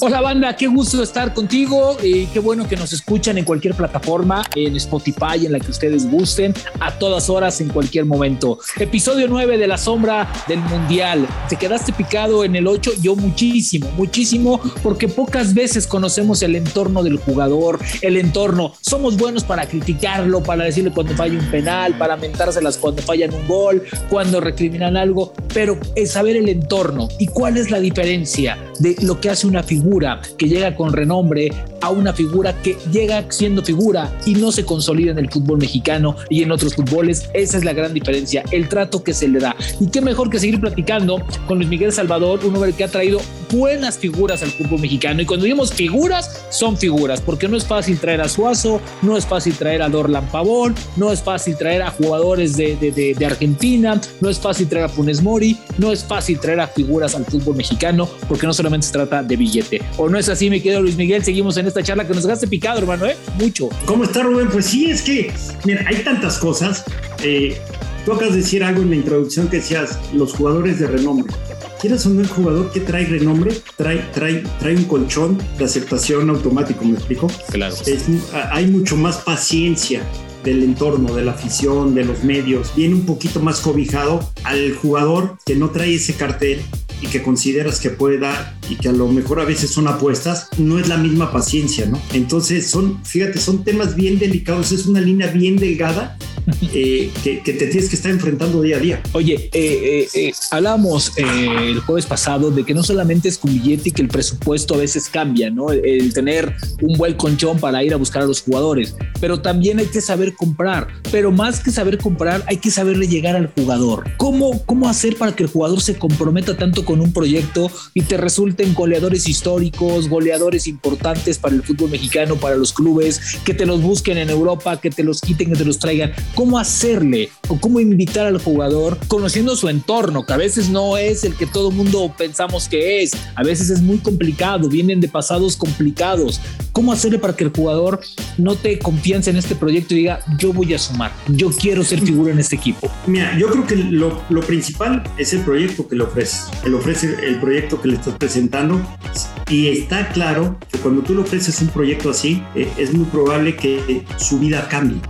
Hola banda, qué gusto estar contigo y qué bueno que nos escuchan en cualquier plataforma, en Spotify, en la que ustedes gusten, a todas horas, en cualquier momento. Episodio 9 de La Sombra del Mundial. Te quedaste picado en el 8, yo muchísimo, muchísimo, porque pocas veces conocemos el entorno del jugador, el entorno. Somos buenos para criticarlo, para decirle cuando falla un penal, para mentárselas cuando fallan un gol, cuando recriminan algo, pero es saber el entorno y cuál es la diferencia de lo que hace una figura que llega con renombre a una figura que llega siendo figura y no se consolida en el fútbol mexicano y en otros fútboles. Esa es la gran diferencia, el trato que se le da. Y qué mejor que seguir platicando con Luis Miguel Salvador, un hombre que ha traído buenas figuras al fútbol mexicano. Y cuando digamos figuras, son figuras, porque no es fácil traer a Suazo, no es fácil traer a Dorlan Pavón, no es fácil traer a jugadores de, de, Argentina, no es fácil traer a Funes Mori, no es fácil traer a figuras al fútbol mexicano, porque no solamente se trata de billete. ¿O no es así, mi querido Luis Miguel? Seguimos en esta charla que nos dejaste picado, hermano, ¿eh? Mucho. ¿Cómo está, Rubén? Pues sí, es que, mira, hay tantas cosas. Eh, de decir algo en la introducción que decías, los jugadores de renombre. ¿Quieres un buen jugador que trae renombre? Trae, trae, trae un colchón de aceptación automático, ¿me explico? Claro. hay mucho más paciencia del entorno, de la afición, de los medios. Viene un poquito más cobijado al jugador que no trae ese cartel y que consideras que puede dar y que a lo mejor a veces son apuestas, no es la misma paciencia, ¿no? Entonces son, fíjate, son temas bien delicados, es una línea bien delgada eh, que, te tienes que estar enfrentando día a día. Oye, eh, eh, hablábamos el jueves pasado de que no solamente es con billete y que el presupuesto a veces cambia, ¿no? El, tener un buen conchón para ir a buscar a los jugadores, pero también hay que saber comprar, pero más que saber comprar, hay que saberle llegar al jugador. ¿Cómo, cómo hacer para que el jugador se comprometa tanto con un proyecto y te resulten goleadores históricos, goleadores importantes para el fútbol mexicano, para los clubes, que te los busquen en Europa, que te los quiten, que te los traigan? ¿Cómo hacerle o cómo invitar al jugador conociendo su entorno, que a veces no es el que todo mundo pensamos que es, a veces es muy complicado, vienen de pasados complicados. ¿Cómo hacerle para que el jugador no te confianza en este proyecto y diga, yo voy a sumar, yo quiero ser figura en este equipo? Mira, yo creo que lo, lo principal es el proyecto que le ofreces. El ofrece el proyecto que le estás presentando y está claro que cuando tú le ofreces un proyecto así, eh, es muy probable que su vida cambie.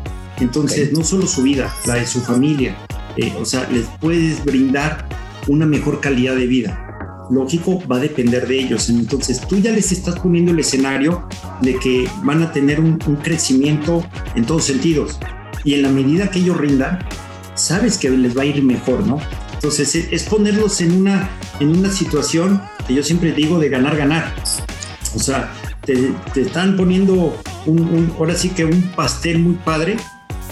Entonces, no solo su vida, la de su familia, eh, o sea, les puedes brindar una mejor calidad de vida. Lógico, va a depender de ellos. Entonces, tú ya les estás poniendo el escenario de que van a tener un, un crecimiento en todos sentidos. Y en la medida que ellos rindan, sabes que les va a ir mejor, ¿no? Entonces es ponerlos en una, en una situación que yo siempre digo de ganar, ganar. O sea, te, están poniendo un, ahora sí que un pastel muy padre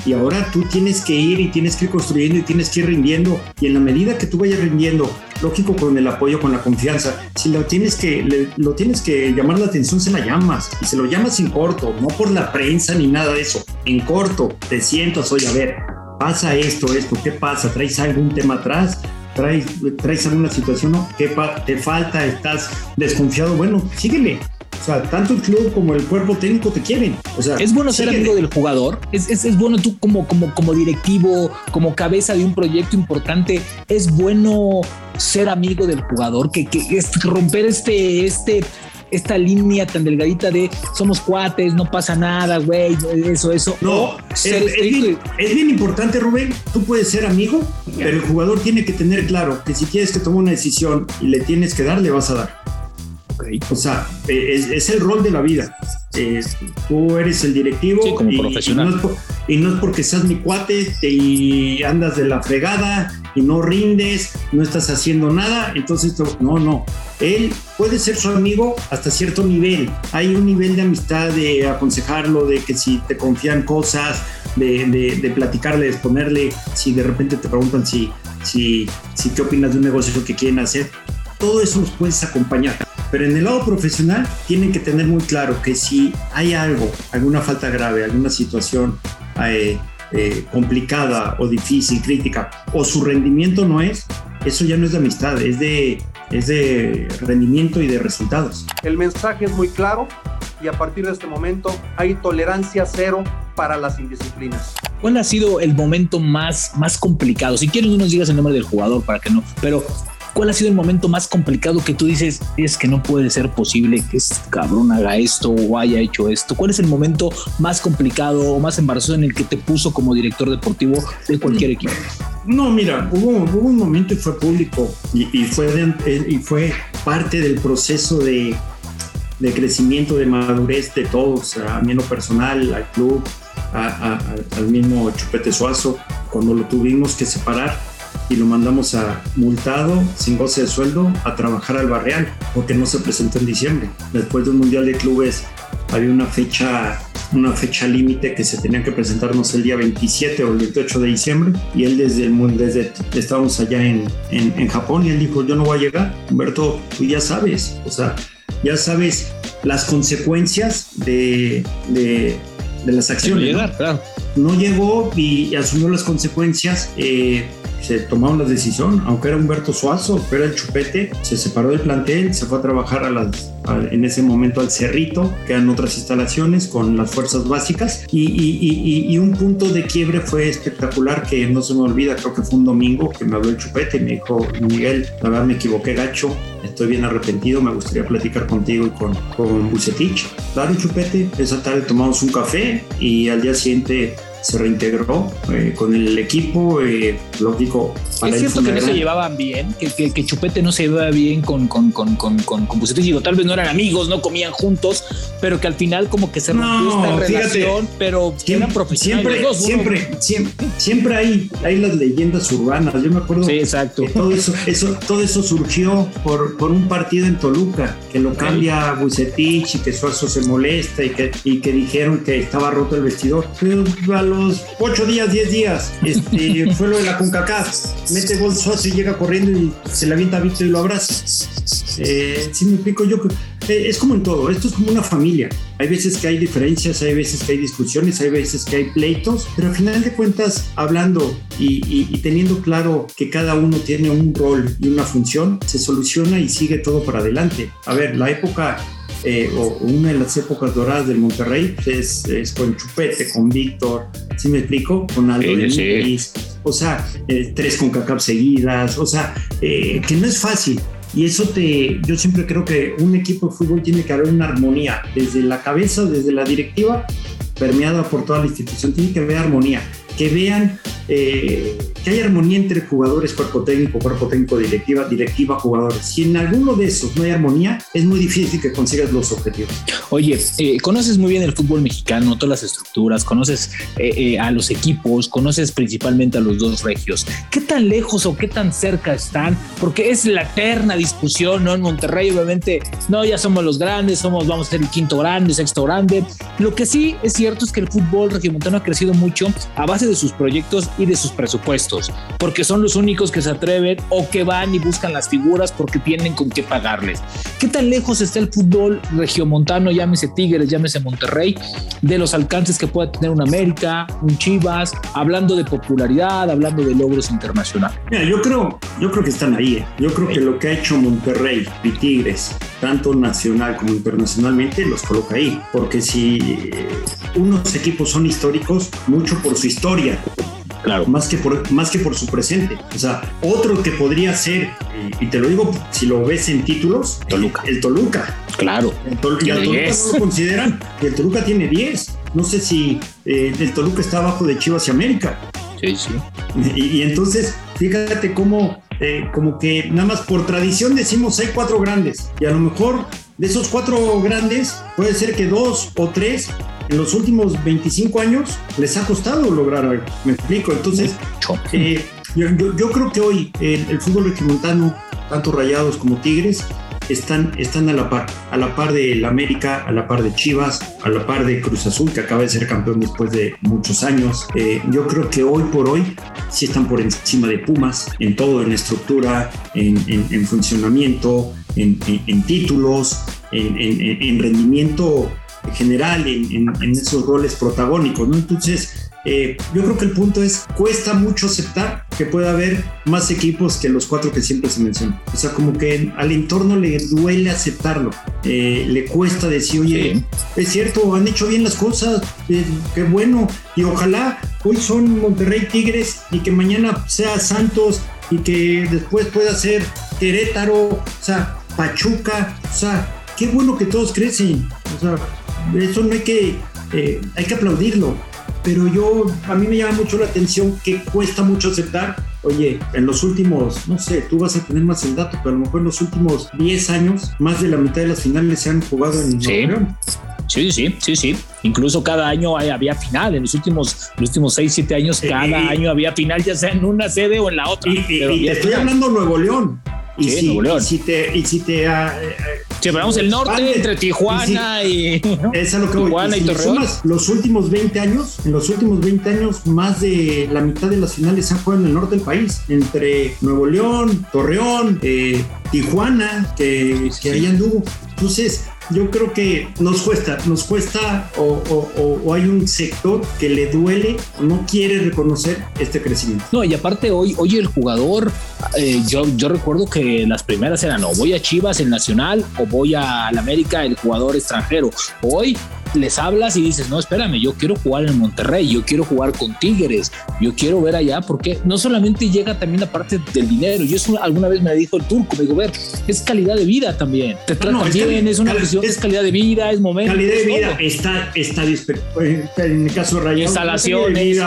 y ahora tú tienes que ir y tienes que ir construyendo y tienes que ir rindiendo y en la medida que tú vayas rindiendo, lógico con el apoyo, con la confianza, si lo tienes que, lo tienes que llamar la atención, se la llamas y se lo llamas en corto, no por la prensa ni nada de eso, en corto, te sientas, oye, a ver, pasa esto, esto, ¿qué pasa? ¿Traes algún tema atrás? ¿Traes, traes alguna situación? ¿no? ¿Qué te falta? ¿Estás desconfiado? Bueno, síguele. O sea, tanto el club como el cuerpo técnico te quieren. O sea, es bueno ser amigo del jugador. Es, es, es, bueno tú como, como, como directivo, como cabeza de un proyecto importante. Es bueno ser amigo del jugador, que, que es romper este, este esta línea tan delgadita de somos cuates, no pasa nada, güey, eso, eso. No, es, bien, importante, Rubén. Tú puedes ser amigo, pero el jugador tiene que tener claro que si quieres que tome una decisión y le tienes que dar, le vas a dar. O sea, es, el rol de la vida. tú eres el directivo como y, profesional. Y no, es porque seas mi cuate y andas de la fregada y no rindes, no estás haciendo nada, entonces no, no. Él puede ser su amigo hasta cierto nivel. Hay un nivel de amistad, de aconsejarlo, de que si te confían cosas, de, de, platicarle, de exponerle, si de repente te preguntan si, si, si qué opinas de un negocio que quieren hacer, todo eso los puedes acompañar. Pero en el lado profesional tienen que tener muy claro que si hay algo, alguna falta grave, alguna situación eh, eh, complicada o difícil, crítica, o su rendimiento no es, eso ya no es de amistad, es de, es de rendimiento y de resultados. El mensaje es muy claro, y a partir de este momento hay tolerancia cero para las indisciplinas. ¿Cuál ha sido el momento más, más complicado? Si quieres, no nos digas el nombre del jugador para que no, pero ¿cuál ha sido el momento más complicado que tú dices es que no puede ser posible que este cabrón haga esto o haya hecho esto? ¿Cuál es el momento más complicado o más embarazoso en el que te puso como director deportivo de cualquier equipo? No, mira, hubo, hubo un momento y fue público y, fue, y fue parte del proceso de, de crecimiento, de madurez de todos, a mí en lo personal, al club, al mismo Chupete Suazo, cuando lo tuvimos que separar y lo mandamos a multado, sin goce de sueldo, a trabajar al Barreal, porque no se presentó en diciembre. Después del Mundial de Clubes había una fecha una fecha límite que se tenía que presentarnos el día 27 o el 28 de diciembre y él desde el desde estábamos allá en, en, Japón y él dijo yo no voy a llegar Humberto tú ya sabes o sea ya sabes las consecuencias de, de de las acciones. ¿no? Llegó y asumió las consecuencias. Eh, se tomaron la decisión, aunque era Humberto Suazo, pero era el chupete, se separó del plantel, se fue a trabajar a las, en ese momento al Cerrito, que eran otras instalaciones con las fuerzas básicas, y, un punto de quiebre fue espectacular que no se me olvida, creo que fue un domingo que me habló el chupete y me dijo, Miguel, la verdad me equivoqué gacho, estoy bien arrepentido, me gustaría platicar contigo y con, con Bucetich. Claro, chupete, esa tarde tomamos un café y al día siguiente se reintegró eh, con el equipo, eh, lógico. es cierto que no se llevaban bien, que, que, Chupete no se llevaba bien con, con, con, con, con, Digo, tal vez no eran amigos, no comían juntos, pero que al final como que se rompió esta relación, pero siempre, eran profesionales. Siempre, siempre, siempre, hay, hay las leyendas urbanas. Yo me acuerdo sí, exacto. que todo eso, eso, todo eso surgió por, por un partido en Toluca, que lo cambia Bucetich y que Suazo se molesta y que, y que dijeron que estaba roto el vestidor. Pero a los 8 días, 10 días, este, fue lo de la CONCACAF. Mete gol Suazo y llega corriendo y se le avienta a Víctor y lo abraza. Eh, si me explico yo, es como en todo, esto es como una familia. Hay veces que hay diferencias, hay veces que hay discusiones, hay veces que hay pleitos, pero al final de cuentas, hablando y, teniendo claro que cada uno tiene un rol y una función, se soluciona y sigue todo para adelante. A ver, la época eh, o una de las épocas doradas del Monterrey pues, es, con Chupete, con Víctor, ¿sí me explico? Con Aldo o sea, eh, tres con CACAP seguidas, o sea, que no es fácil, y eso te, yo siempre creo que un equipo de fútbol tiene que haber una armonía, desde la cabeza, desde la directiva, permeada por toda la institución, tiene que haber armonía, que vean eh, que hay armonía entre jugadores, cuerpo técnico, cuerpo técnico, directiva, directiva, jugadores. Si en alguno de esos no hay armonía, es muy difícil que consigas los objetivos. Oye, eh, conoces muy bien el fútbol mexicano, todas las estructuras, conoces eh, a los equipos, conoces principalmente a los dos regios. ¿Qué tan lejos o qué tan cerca están? Porque es la eterna discusión, ¿no? En Monterrey, obviamente, no, ya somos los grandes, somos, vamos a ser el quinto grande, sexto grande. Lo que sí es cierto es que el fútbol regiomontano ha crecido mucho a base de sus proyectos y de sus presupuestos, porque son los únicos que se atreven o que van y buscan las figuras porque tienen con qué pagarles. ¿Qué tan lejos está el fútbol regiomontano, llámese Tigres, llámese Monterrey, de los alcances que pueda tener un América, un Chivas, hablando de popularidad, hablando de logros internacionales? Mira, yo creo, yo creo que están ahí. ¿eh? Yo creo que lo que ha hecho Monterrey y Tigres, tanto nacional como internacionalmente, los coloca ahí. Porque si eh, unos equipos son históricos, mucho por su historia, Claro. Más que, por, más que por su presente. O sea, otro que podría ser, y, te lo digo si lo ves en títulos, Toluca. El, Toluca. Claro. El Toluca, y el Toluca no lo consideran. el Toluca tiene 10. No sé si eh, el Toluca está abajo de Chivas y América. Sí, sí. Y, entonces, fíjate cómo, eh, como que nada más por tradición decimos hay cuatro grandes. Y a lo mejor de esos cuatro grandes, puede ser que dos o tres en los últimos 25 años les ha costado lograr algo. Me explico. Entonces, eh, yo, creo que hoy el, fútbol regimontano, tanto Rayados como Tigres, están, están a la par, a la par de la América, a la par de Chivas, a la par de Cruz Azul, que acaba de ser campeón después de muchos años. Eh, yo creo que hoy por hoy sí están por encima de Pumas en todo, en estructura, en, funcionamiento, en, títulos, en, rendimiento general, en, esos roles protagónicos, ¿no? Entonces, eh, yo creo que el punto es, cuesta mucho aceptar que pueda haber más equipos que los cuatro que siempre se mencionan. O sea, como que al entorno le duele aceptarlo, eh, le cuesta decir, oye, es cierto, han hecho bien las cosas, eh, qué bueno, y ojalá hoy son Monterrey Tigres y que mañana sea Santos y que después pueda ser Querétaro, o sea, Pachuca, o sea, qué bueno que todos crecen, o sea, eso no hay que, eh, hay que aplaudirlo, pero yo, a mí me llama mucho la atención que cuesta mucho aceptar, oye, en los últimos, no sé, tú vas a tener más el dato, pero a lo mejor en los últimos 10 años, más de la mitad de las finales se han jugado en sí. Sí, sí, sí, sí. Incluso cada año había final. En los últimos, los últimos 6, 7 años, cada año había final, ya sea en una sede o en la otra. Y, te estoy hablando Nuevo León. Y, sí, si, Nuevo León. y si te, y si te uh, si hablamos el norte entre Tijuana y, ¿no? es a lo que Tijuana voy. y, si Torreón. sumas los últimos 20 años, en los últimos 20 años, más de la mitad de las finales se han jugado en el norte del país, entre Nuevo León, Torreón, eh, Tijuana, que, que ahí anduvo. Entonces, yo creo que nos cuesta, nos cuesta o, hay un sector que le duele no quiere reconocer este crecimiento. No, y aparte hoy, hoy el jugador, eh, yo, yo recuerdo que las primeras eran o voy a Chivas el Nacional o voy a la América el jugador extranjero. Hoy les hablas y dices, no, espérame, yo quiero jugar en Monterrey, yo quiero jugar con Tigres, yo quiero ver allá, porque no solamente llega también la parte del dinero, yo eso alguna vez me dijo el turco, me dijo, ver, es calidad de vida también, te tratan no, bien, es una cuestión, es, es, calidad de vida, es momento. Calidad de vida, está, está, en el caso de Rayados, instalaciones.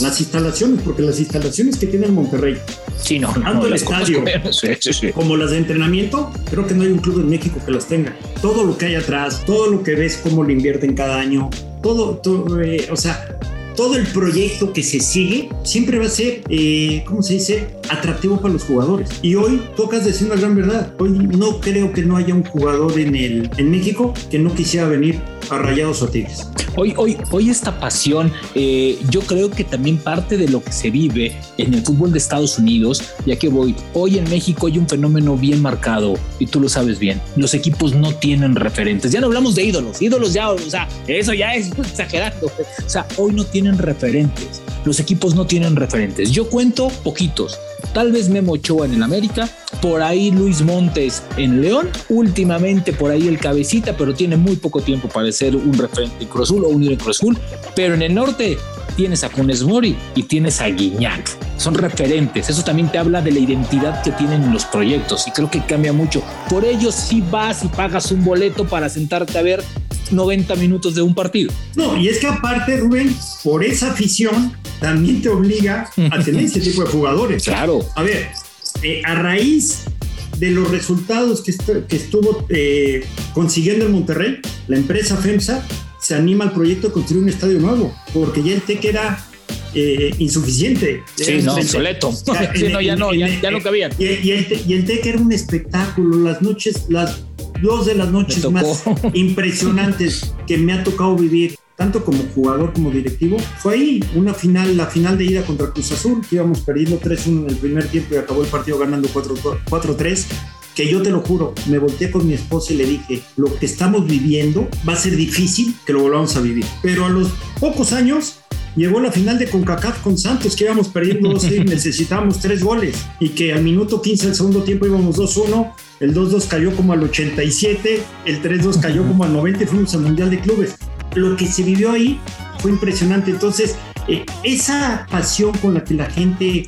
Las instalaciones, porque las instalaciones que tiene el Monterrey, sí, no, tanto no, el estadio sí, sí, sí. como las de entrenamiento, creo que no hay un club en México que las tenga. Todo lo que hay atrás, todo lo que ves, cómo lo invierten cada año, todo, todo eh, o sea, todo el proyecto que se sigue siempre va a ser, eh, ¿cómo se dice?, atractivo para los jugadores. Y hoy tocas decir una gran verdad. Hoy no creo que no haya un jugador en, el, en México que no quisiera venir a Rayados o Tigres. Hoy, hoy, hoy esta pasión, eh, yo creo que también parte de lo que se vive en el fútbol de Estados Unidos, ya que voy, hoy en México hay un fenómeno bien marcado y tú lo sabes bien, los equipos no tienen referentes, ya no hablamos de ídolos, ídolos ya, o sea, eso ya es exagerando, o sea, hoy no tienen referentes, los equipos no tienen referentes, yo cuento poquitos, tal vez Memo Ochoa en el América, por ahí Luis Montes en León, últimamente por ahí el cabecita, pero tiene muy poco tiempo para ser un referente en Cruz Azul o un en Cruz Azul, pero en el norte tienes a Funes Mori y tienes a Guiñac. Son referentes. Eso también te habla de la identidad que tienen los proyectos y creo que cambia mucho. Por ello, si vas y pagas un boleto para sentarte a ver 90 minutos de un partido. No, y es que aparte, Rubén, por esa afición también te obliga a tener ese tipo de jugadores. Claro. A ver, eh, a raíz de los resultados que, est que estuvo eh, consiguiendo el Monterrey, la empresa FEMSA se anima al proyecto de construir un estadio nuevo, porque ya el TEC era eh, insuficiente. Sí, era no, obsoleto. sí, no, ya no, ya, ya no cabía. Y, y, el, y el TEC era un espectáculo, las noches, las dos de las noches más impresionantes que me ha tocado vivir, tanto como jugador como directivo, fue ahí, una final, la final de ida contra Cruz Azul, que íbamos perdiendo 3-1 en el primer tiempo y acabó el partido ganando 4-3 que yo te lo juro, me volteé con mi esposa y le dije, lo que estamos viviendo va a ser difícil que lo volvamos a vivir. Pero a los pocos años llegó la final de CONCACAF con Santos, que íbamos perdiendo 2 y necesitábamos tres goles y que al minuto 15 del segundo tiempo íbamos 2-1, el 2-2 cayó como al 87, el 3-2 cayó como al 90 y fuimos al Mundial de Clubes. Lo que se vivió ahí fue impresionante. Entonces, eh, esa pasión con la que la gente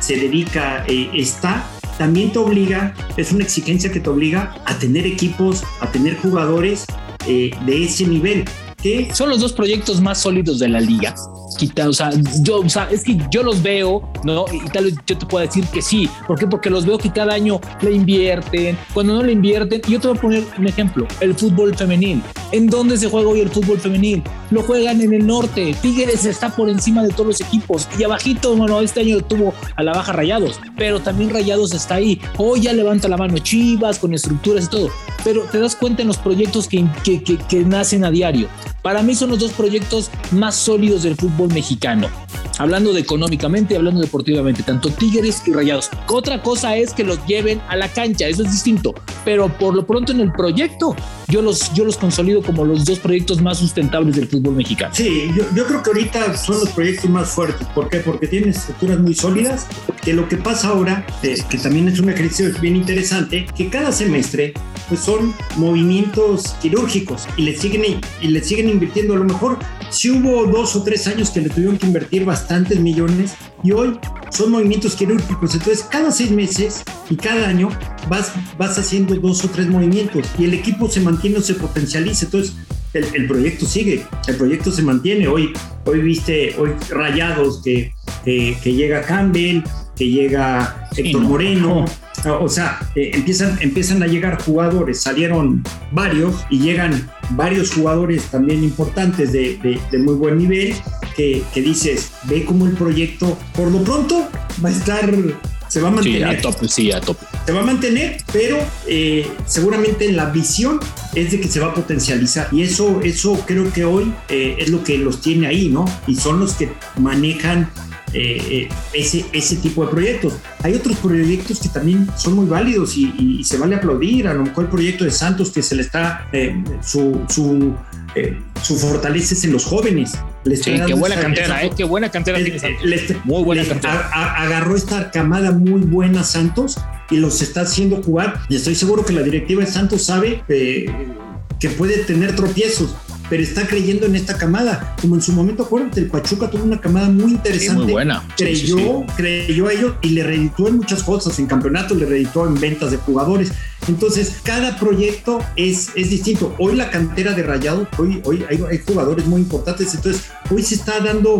se dedica eh, está, también te obliga, es una exigencia que te obliga a tener equipos, a tener jugadores eh, de ese nivel. ¿Qué? Son los dos proyectos más sólidos de la liga. Quita, o sea, yo, o sea, es que yo los veo, ¿no? Y tal vez yo te puedo decir que sí. ¿Por qué? Porque los veo que cada año le invierten. Cuando no le invierten, yo te voy a poner un ejemplo: el fútbol femenil. ¿En dónde se juega hoy el fútbol femenil? Lo juegan en el norte. Tigres está por encima de todos los equipos. Y abajito, bueno, este año tuvo a la baja Rayados, pero también Rayados está ahí. Hoy ya levanta la mano Chivas con estructuras y todo. Pero te das cuenta en los proyectos que, que, que, que nacen a diario. Para mí son los dos proyectos más sólidos del fútbol mexicano. Hablando de económicamente hablando deportivamente, tanto Tigres y Rayados. Otra cosa es que los lleven a la cancha, eso es distinto, pero por lo pronto en el proyecto yo los, yo los consolido como los dos proyectos más sustentables del fútbol mexicano. Sí, yo, yo creo que ahorita son los proyectos más fuertes. ¿Por qué? Porque tienen estructuras muy sólidas, que lo que pasa ahora, eh, que también es un ejercicio bien interesante, que cada semestre pues son movimientos quirúrgicos y le siguen, y le siguen invirtiendo. A lo mejor si hubo dos o tres años que le tuvieron que invertir bastantes millones y hoy son movimientos quirúrgicos. Entonces, cada seis meses y cada año vas, vas haciendo dos o tres movimientos y el equipo se mantiene o se potencializa. Entonces, el, proyecto sigue, el proyecto se mantiene. Hoy, hoy viste, hoy rayados que, que, llega Campbell, que llega Héctor Moreno. O sea, eh, empiezan, empiezan a llegar jugadores, salieron varios y llegan varios jugadores también importantes de, de, muy buen nivel que, que, dices, ve cómo el proyecto por lo pronto va a estar se va a mantener. Sí, a tope, sí, a tope. Se va a mantener, pero eh, seguramente la visión es de que se va a potencializar. Y eso, eso creo que hoy eh, es lo que los tiene ahí, ¿no? Y son los que manejan eh, ese, ese tipo de proyectos. Hay otros proyectos que también son muy válidos y, se vale aplaudir. A lo mejor el proyecto de Santos que se le está, su, su eh, su fortaleza es en los jóvenes. sí, qué buena cantera, eh, qué buena cantera tiene muy buena cantera. agarró esta camada muy buena Santos y los está haciendo jugar. Y estoy seguro que la directiva de Santos sabe eh, que puede tener tropiezos, pero está creyendo en esta camada. Como en su momento, acuérdate, el Pachuca tuvo una camada muy interesante. muy buena. Creyó, creyó a ellos y le reeditó en muchas cosas, en campeonato, le reeditó en ventas de jugadores. Entonces, cada proyecto es, es distinto. Hoy la cantera de Rayado, hoy, hoy hay, hay jugadores muy importantes, entonces hoy se está dando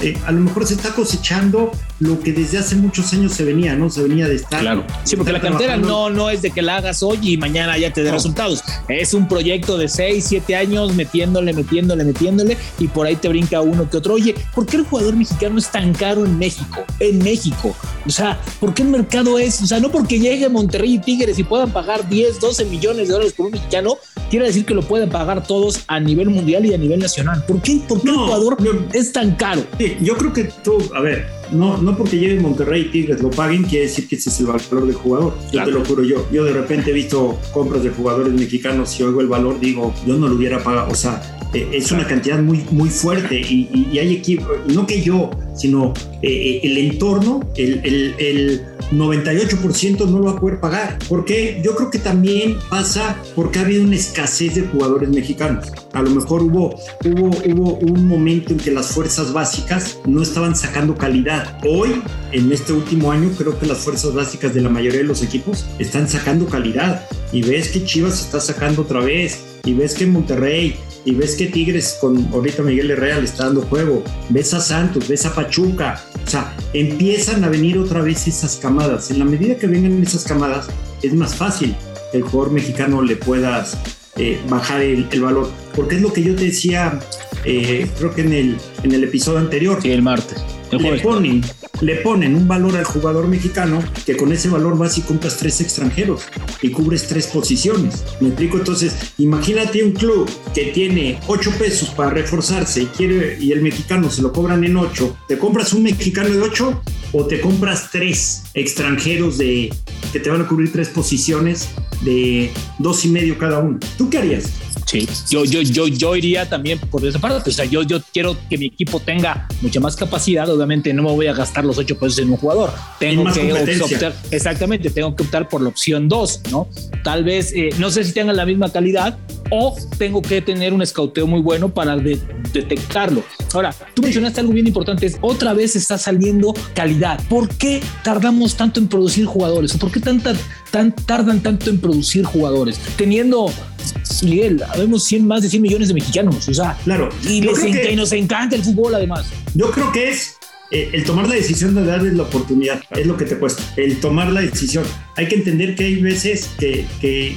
eh, a lo mejor se está cosechando lo que desde hace muchos años se venía, ¿no? Se venía de estar. Claro. Sí, porque la cantera no, no es de que la hagas hoy y mañana ya te dé resultados. Es un proyecto de 6, 7 años metiéndole, metiéndole, metiéndole y por ahí te brinca uno que otro. Oye, ¿por qué el jugador mexicano es tan caro en México? En México. O sea, ¿por qué el mercado es? O sea, no porque llegue Monterrey y Tigres y puedan pagar 10, 12 millones de dólares por un mexicano, quiere decir que lo pueden pagar todos a nivel mundial y a nivel nacional. ¿Por qué, ¿Por qué el jugador es tan caro? yo creo que tú, a ver, no, no porque llegue Monterrey y Tigres lo paguen, quiere decir que ese es el valor del jugador. Yo te lo juro yo. Yo de repente he visto compras de jugadores mexicanos y oigo el valor, digo, yo no lo hubiera pagado. O sea, eh, es una cantidad muy, muy fuerte y, y, hay equipos, no que yo, sino eh, eh, el entorno, el, el, el 98% no lo va a poder pagar. porque Yo creo que también pasa porque ha habido una escasez de jugadores mexicanos. A lo mejor hubo, hubo, hubo un momento en que las fuerzas básicas no estaban sacando calidad. Hoy, en este último año, creo que las fuerzas básicas de la mayoría de los equipos están sacando calidad. Y ves que Chivas está sacando otra vez. Y ves que Monterrey, y ves que Tigres con ahorita Miguel Herrera le está dando juego, ves a Santos, ves a Pachuca, o sea, empiezan a venir otra vez esas camadas. En la medida que vengan esas camadas, es más fácil que el jugador mexicano le puedas eh, bajar el, valor, porque es lo que yo te decía, eh, creo que en el, en el episodio anterior. Sí, el martes. Le ponen, le ponen un valor al jugador mexicano que con ese valor vas y compras tres extranjeros y cubres tres posiciones. Me explico entonces, imagínate un club que tiene ocho pesos para reforzarse y quiere y el mexicano se lo cobran en ocho. ¿Te compras un mexicano de ocho o te compras tres extranjeros de que te van a cubrir tres posiciones de dos y medio cada uno? ¿Tú qué harías? Sí, yo, yo, yo, yo iría también por esa parte. O sea, yo, yo quiero que mi equipo tenga mucha más capacidad. Obviamente, no me voy a gastar los ocho pesos en un jugador. Tengo que optar, exactamente, tengo que optar por la opción dos, ¿no? Tal vez, eh, no sé si tengan la misma calidad o tengo que tener un escauteo muy bueno para detectarlo. Ahora, tú mencionaste algo bien importante: es otra vez está saliendo calidad. ¿Por qué tardamos tanto en producir jugadores? ¿O por qué tanta, tan, tardan tanto en producir jugadores? Teniendo Miguel, habemos 100, más de 100 millones de mexicanos, o sea, claro. Y, nos encanta el fútbol además. Yo creo que es eh, el tomar la decisión de darles la oportunidad, es lo que te cuesta, el tomar la decisión. Hay que entender que hay veces que, que,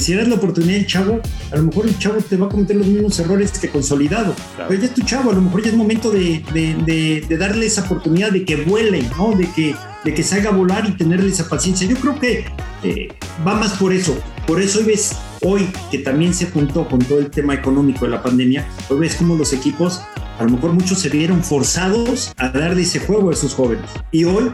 si das la oportunidad al chavo, a lo mejor el chavo te va a cometer los mismos errores que consolidado. Pero ya es tu chavo, a lo mejor ya es momento de, de, de, darle esa oportunidad de que vuele, ¿no? De que, de que salga a volar y tenerle esa paciencia. Yo creo que eh, va más por eso. Por eso hoy ves hoy que también se juntó con todo el tema económico de la pandemia, hoy ves cómo los equipos a lo mejor muchos se vieron forzados a darle ese juego a esos jóvenes. Y hoy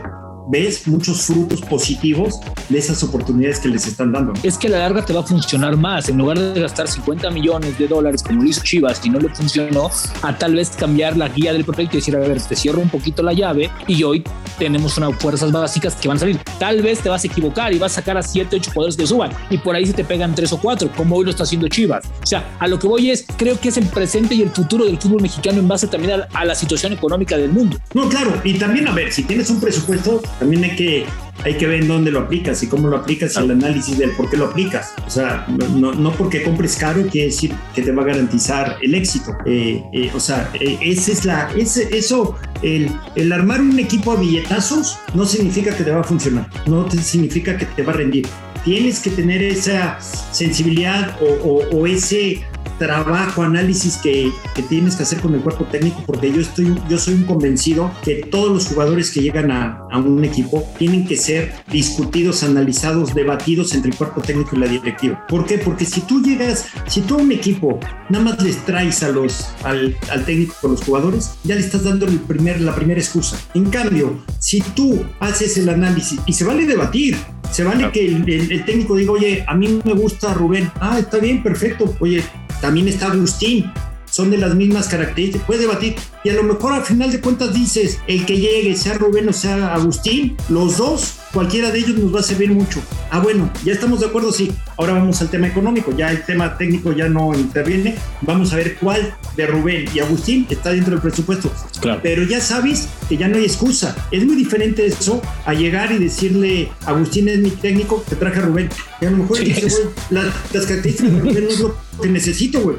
ves muchos frutos positivos de esas oportunidades que les están dando. Es que a la larga te va a funcionar más. En lugar de gastar 50 millones de dólares como lo hizo Chivas y no le funcionó, a tal vez cambiar la guía del proyecto y decir, a ver, te cierro un poquito la llave y hoy tenemos unas fuerzas básicas que van a salir. Tal vez te vas a equivocar y vas a sacar a 7, 8 jugadores que suban y por ahí se te pegan 3 o 4, como hoy lo está haciendo Chivas. O sea, a lo que voy es, creo que es el presente y el futuro del fútbol mexicano en base también a, a la situación económica del mundo. No, claro, y también, a ver, si tienes un presupuesto, también hay que, hay que ver en dónde lo aplicas y cómo lo aplicas y el análisis del por qué lo aplicas. O sea, no, no porque compres caro quiere decir que te va a garantizar el éxito. Eh, eh, o sea, eh, ese es la, ese, eso, el, el armar un equipo a billetazos no significa que te va a funcionar, no te significa que te va a rendir. Tienes que tener esa sensibilidad o, o, o ese trabajo, análisis que, que, tienes que hacer con el cuerpo técnico, porque yo, estoy, yo soy un convencido que todos los jugadores que llegan a, a, un equipo tienen que ser discutidos, analizados, debatidos entre el cuerpo técnico y la directiva. ¿Por qué? Porque si tú llegas, si tú a un equipo nada más les traes a los, al, al técnico con los jugadores, ya le estás dando el primer, la primera excusa. En cambio, si tú haces el análisis y se vale debatir, se vale que el, el, el, técnico diga, oye, a mí me gusta Rubén. Ah, está bien, perfecto. Oye, también está Agustín. Son de las mismas características. Puedes debatir. Y a lo mejor al final de cuentas dices, el que llegue, sea Rubén o sea Agustín, los dos, cualquiera de ellos nos va a servir mucho. Ah, bueno, ya estamos de acuerdo, sí. Ahora vamos al tema económico. Ya el tema técnico ya no interviene. Vamos a ver cuál de Rubén y Agustín está dentro del presupuesto. Claro. Pero ya sabes que ya no hay excusa. Es muy diferente eso a llegar y decirle, Agustín es mi técnico, te traje a Rubén. Y a lo mejor sí, dice, güey, las, las características de Rubén no es lo que necesito, güey.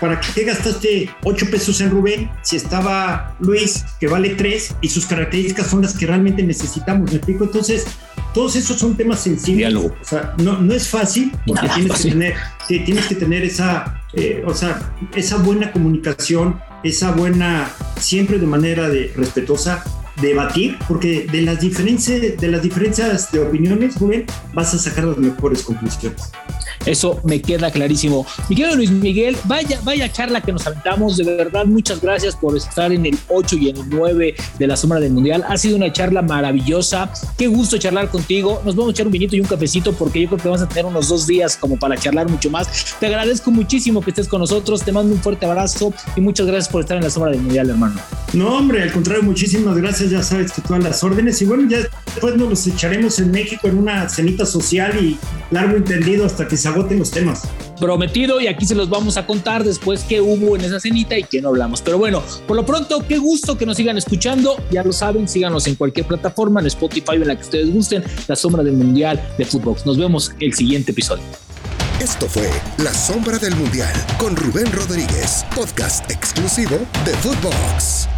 ¿Para qué gastaste 8 pesos en Rubén si estaba Luis, que vale 3, y sus características son las que realmente necesitamos? ¿Me explico? Entonces, todos esos son temas sensibles. Diálogo. O sea, no, no es fácil porque tienes, fácil. Que tener, sí, tienes que tener esa, eh, o sea, esa buena comunicación, esa buena, siempre de manera de, respetuosa, debatir, porque de las diferencias de las diferencias de opiniones, Rubén, vas a sacar las mejores conclusiones. Eso me queda clarísimo. Mi querido Luis Miguel, vaya, vaya charla que nos aventamos. De verdad, muchas gracias por estar en el 8 y en el 9 de la sombra del Mundial. Ha sido una charla maravillosa. Qué gusto charlar contigo. Nos vamos a echar un vinito y un cafecito porque yo creo que vamos a tener unos dos días como para charlar mucho más. Te agradezco muchísimo que estés con nosotros. Te mando un fuerte abrazo y muchas gracias por estar en la sombra del Mundial, hermano. No, hombre, al contrario, muchísimas gracias. Ya sabes que todas las órdenes. Y bueno, ya después nos los echaremos en México en una cenita social y largo entendido hasta que se agoten los temas. Prometido, y aquí se los vamos a contar después qué hubo en esa cenita y qué no hablamos. Pero bueno, por lo pronto, qué gusto que nos sigan escuchando. Ya lo saben, síganos en cualquier plataforma, en Spotify, en la que ustedes gusten, La Sombra del Mundial de Fútbol. Nos vemos el siguiente episodio. Esto fue La Sombra del Mundial con Rubén Rodríguez, podcast exclusivo de Footbox.